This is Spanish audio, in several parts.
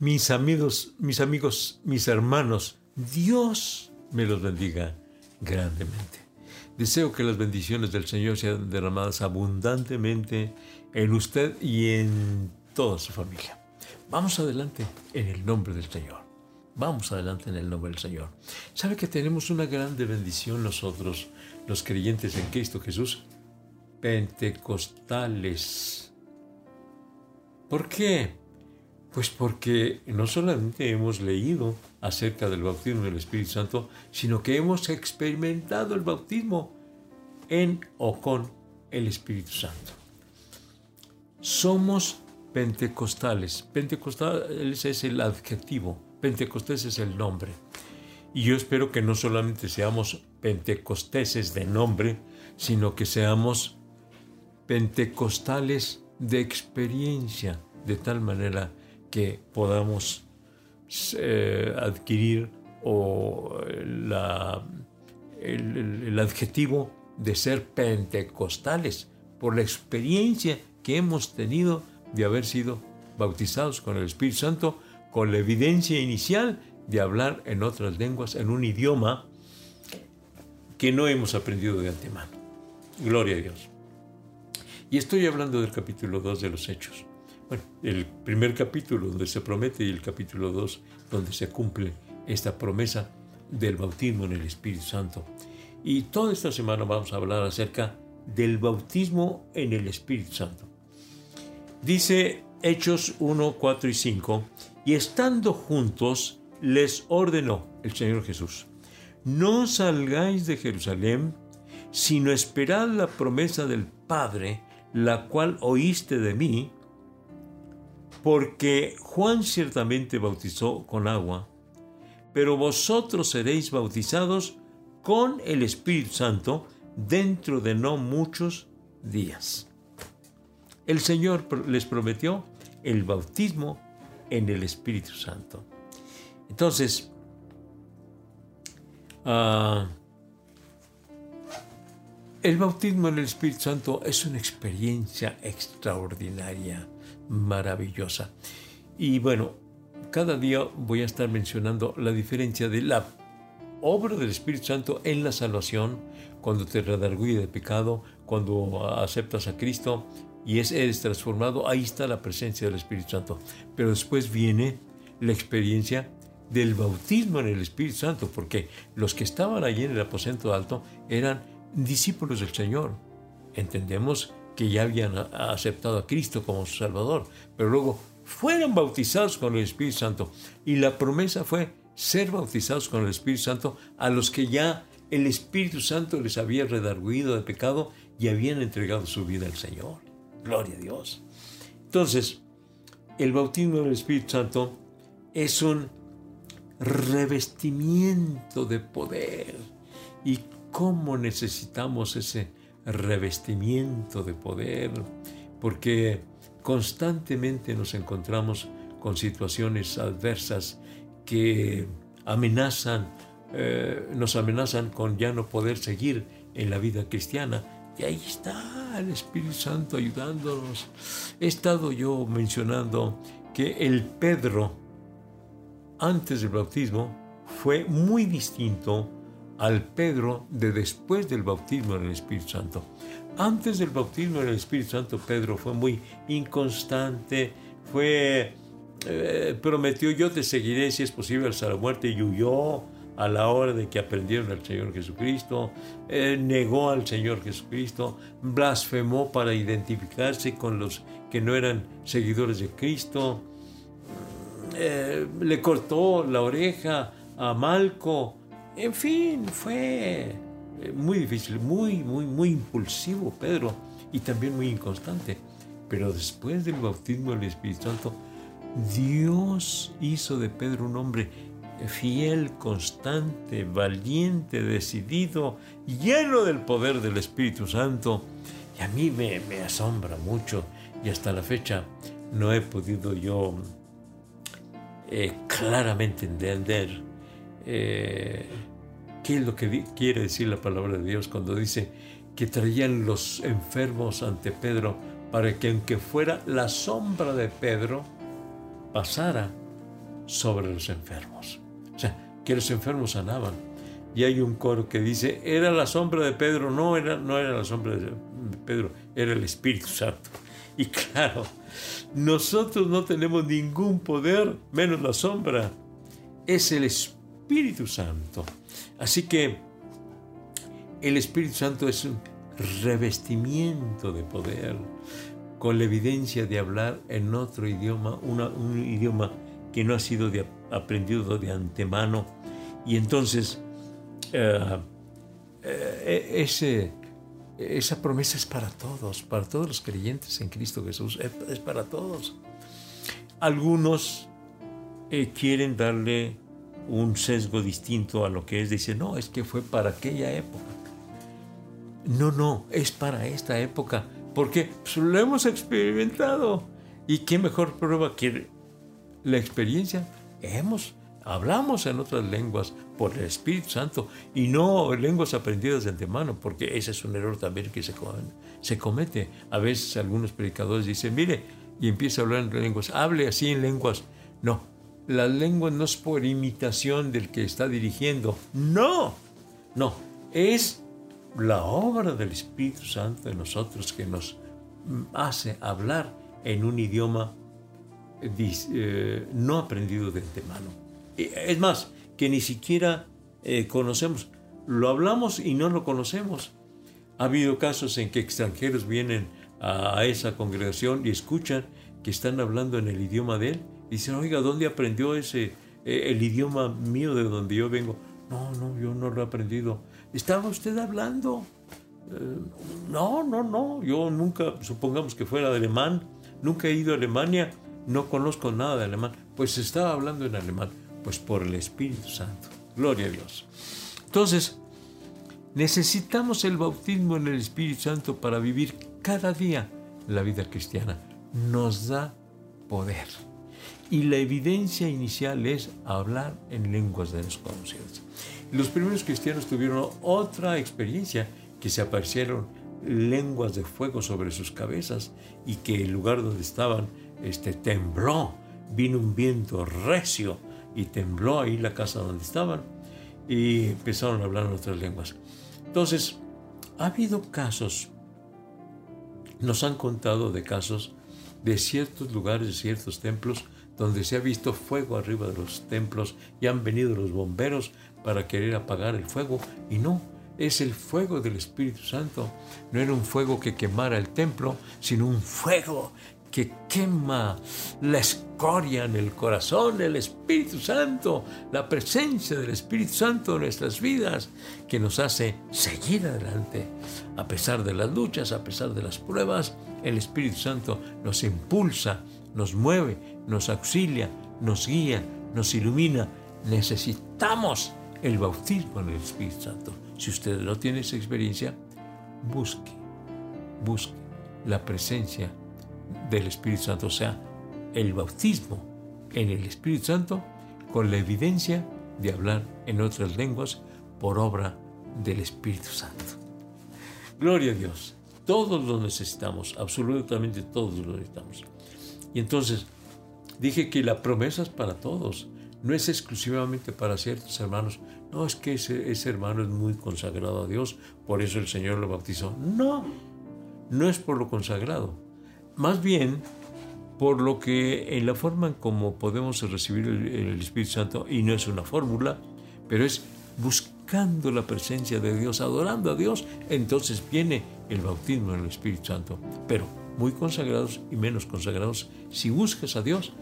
mis amigos, mis amigos, mis hermanos, Dios me los bendiga grandemente. Deseo que las bendiciones del Señor sean derramadas abundantemente en usted y en toda su familia. Vamos adelante en el nombre del Señor. Vamos adelante en el nombre del Señor. ¿Sabe que tenemos una grande bendición nosotros, los creyentes en Cristo Jesús? Pentecostales. ¿Por qué? Pues porque no solamente hemos leído acerca del bautismo del Espíritu Santo, sino que hemos experimentado el bautismo en o con el Espíritu Santo. Somos pentecostales. Pentecostales es el adjetivo, Pentecostés es el nombre. Y yo espero que no solamente seamos pentecosteses de nombre, sino que seamos pentecostales de experiencia, de tal manera que podamos eh, adquirir o la, el, adjetivo de ser pentecostales por la experiencia que hemos tenido de haber sido bautizados con el Espíritu Santo, con la evidencia inicial de hablar en otras lenguas, en un idioma que no hemos aprendido de antemano. Gloria a Dios. Y estoy hablando del capítulo 2 de los Hechos. Bueno, el primer capítulo donde se promete y el capítulo 2 donde se cumple esta promesa del bautismo en el Espíritu Santo. Y toda esta semana vamos a hablar acerca del bautismo en el Espíritu Santo. Dice Hechos 1, 4 y 5, y estando juntos les ordenó el Señor Jesús, no salgáis de Jerusalén, sino esperad la promesa del Padre, la cual oíste de mí, porque Juan ciertamente bautizó con agua, pero vosotros seréis bautizados con el Espíritu Santo dentro de no muchos días. El Señor les prometió el bautismo en el Espíritu Santo. Entonces, ah, el bautismo en el Espíritu Santo es una experiencia extraordinaria maravillosa. Y bueno, cada día voy a estar mencionando la diferencia de la obra del Espíritu Santo en la salvación, cuando te redarguye de pecado, cuando aceptas a Cristo y es, eres transformado, ahí está la presencia del Espíritu Santo. Pero después viene la experiencia del bautismo en el Espíritu Santo, porque los que estaban allí en el aposento alto eran discípulos del Señor. Entendemos que ya habían aceptado a Cristo como su Salvador, pero luego fueron bautizados con el Espíritu Santo. Y la promesa fue ser bautizados con el Espíritu Santo a los que ya el Espíritu Santo les había redarguido de pecado y habían entregado su vida al Señor. Gloria a Dios. Entonces, el bautismo del Espíritu Santo es un revestimiento de poder. ¿Y cómo necesitamos ese revestimiento de poder, porque constantemente nos encontramos con situaciones adversas que amenazan, eh, nos amenazan con ya no poder seguir en la vida cristiana. Y ahí está el Espíritu Santo ayudándonos. He estado yo mencionando que el Pedro, antes del bautismo, fue muy distinto al Pedro de después del bautismo en el Espíritu Santo. Antes del bautismo en el Espíritu Santo, Pedro fue muy inconstante, fue, eh, prometió yo te seguiré si es posible hasta la muerte y huyó a la hora de que aprendieron al Señor Jesucristo, eh, negó al Señor Jesucristo, blasfemó para identificarse con los que no eran seguidores de Cristo, eh, le cortó la oreja a Malco, en fin, fue eh, muy difícil, muy, muy, muy impulsivo Pedro y también muy inconstante. Pero después del bautismo del Espíritu Santo, Dios hizo de Pedro un hombre fiel, constante, valiente, decidido, lleno del poder del Espíritu Santo. Y a mí me, asombra mucho y hasta la fecha no he podido yo eh, claramente entender eh, qué es lo que quiere decir la palabra de Dios cuando dice que traían los enfermos ante Pedro para que aunque fuera la sombra de Pedro, pasara sobre los enfermos. O sea, que los enfermos sanaban. Y hay un coro que dice, era la sombra de Pedro, no era, no era la sombra de Pedro, era el Espíritu Santo. Y claro, nosotros no tenemos ningún poder, menos la sombra. Es el Espíritu Santo. Así que el Espíritu Santo es un revestimiento de poder, con la evidencia de hablar en otro idioma, un idioma que no ha sido aprendido de antemano. Y entonces, eh, eh, esa promesa es para todos, para todos los creyentes en Cristo Jesús, es, para todos. Algunos eh, quieren darle un sesgo distinto a lo que es, dicen, no, es que fue para aquella época. No, no, es para esta época, porque pues, lo hemos experimentado. ¿Y qué mejor prueba que la experiencia? Hemos, hablamos en otras lenguas por el Espíritu Santo y no lenguas aprendidas de antemano, porque ese es un error también que se, se comete. A veces algunos predicadores dicen, mire, y empieza a hablar en lenguas, hable así en lenguas. No, la lengua no es por imitación del que está dirigiendo. No, no, es la obra del Espíritu Santo en nosotros que nos hace hablar en un idioma eh, no aprendido de antemano. Es más, que ni siquiera eh, conocemos. Lo hablamos y no lo conocemos. Ha habido casos en que extranjeros vienen a, esa congregación y escuchan que están hablando en el idioma de él. Dicen, oiga, ¿dónde aprendió ese, eh, el idioma mío de donde yo vengo? No, no, yo no lo he aprendido. ¿Estaba usted hablando? Eh, no, no, no. Yo nunca, supongamos que fuera de alemán, nunca he ido a Alemania, no conozco nada de alemán. Pues estaba hablando en alemán, pues por el Espíritu Santo. Gloria a Dios. Entonces, necesitamos el bautismo en el Espíritu Santo para vivir cada día la vida cristiana. Nos da poder. Y la evidencia inicial es hablar en lenguas desconocidas. Los primeros cristianos tuvieron otra experiencia, que se aparecieron lenguas de fuego sobre sus cabezas y que el lugar donde estaban este, tembló, vino un viento recio y tembló ahí la casa donde estaban y empezaron a hablar en otras lenguas. Entonces, ha habido casos, nos han contado de casos de ciertos lugares, de ciertos templos, donde se ha visto fuego arriba de los templos y han venido los bomberos para querer apagar el fuego y no, es el fuego del Espíritu Santo. No era un fuego que quemara el templo, sino un fuego que quema la escoria en el corazón, el Espíritu Santo, la presencia del Espíritu Santo en nuestras vidas, que nos hace seguir adelante. A pesar de las luchas, a pesar de las pruebas, el Espíritu Santo nos impulsa, nos mueve, nos auxilia, nos guía, nos ilumina. Necesitamos el bautismo en el Espíritu Santo. Si usted no tiene esa experiencia, busque, busque la presencia del Espíritu Santo, o sea, el bautismo en el Espíritu Santo con la evidencia de hablar en otras lenguas por obra del Espíritu Santo. Gloria a Dios. Todos lo necesitamos, absolutamente todos lo necesitamos. Y entonces, dije que la promesa es para todos, no es exclusivamente para ciertos hermanos. No es que ese, hermano es muy consagrado a Dios, por eso el Señor lo bautizó. No, no es por lo consagrado más bien, por lo que en la forma en cómo podemos recibir el, Espíritu Santo, y no es una fórmula, pero es buscando la presencia de Dios, adorando a Dios, entonces viene el bautismo en el Espíritu Santo. Pero muy consagrados y menos consagrados, si buscas a Dios,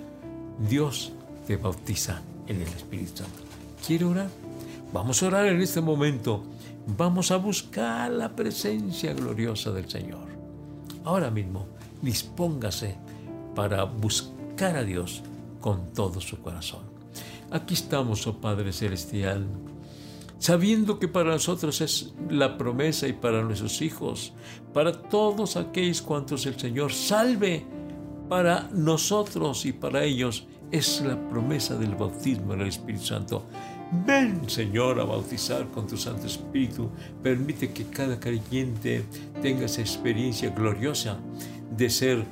Dios te bautiza en el Espíritu Santo. ¿Quiere orar? Vamos a orar en este momento. Vamos a buscar la presencia gloriosa del Señor. Ahora mismo dispóngase para buscar a Dios con todo su corazón. Aquí estamos, oh Padre Celestial, sabiendo que para nosotros es la promesa y para nuestros hijos, para todos aquellos cuantos el Señor salve, para nosotros y para ellos es la promesa del bautismo en el Espíritu Santo. Ven, Señor, a bautizar con tu Santo Espíritu. Permite que cada creyente tenga esa experiencia gloriosa de ser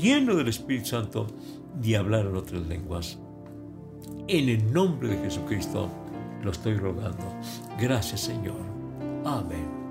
lleno del Espíritu Santo y hablar en otras lenguas. En el nombre de Jesucristo lo estoy rogando. Gracias Señor. Amén.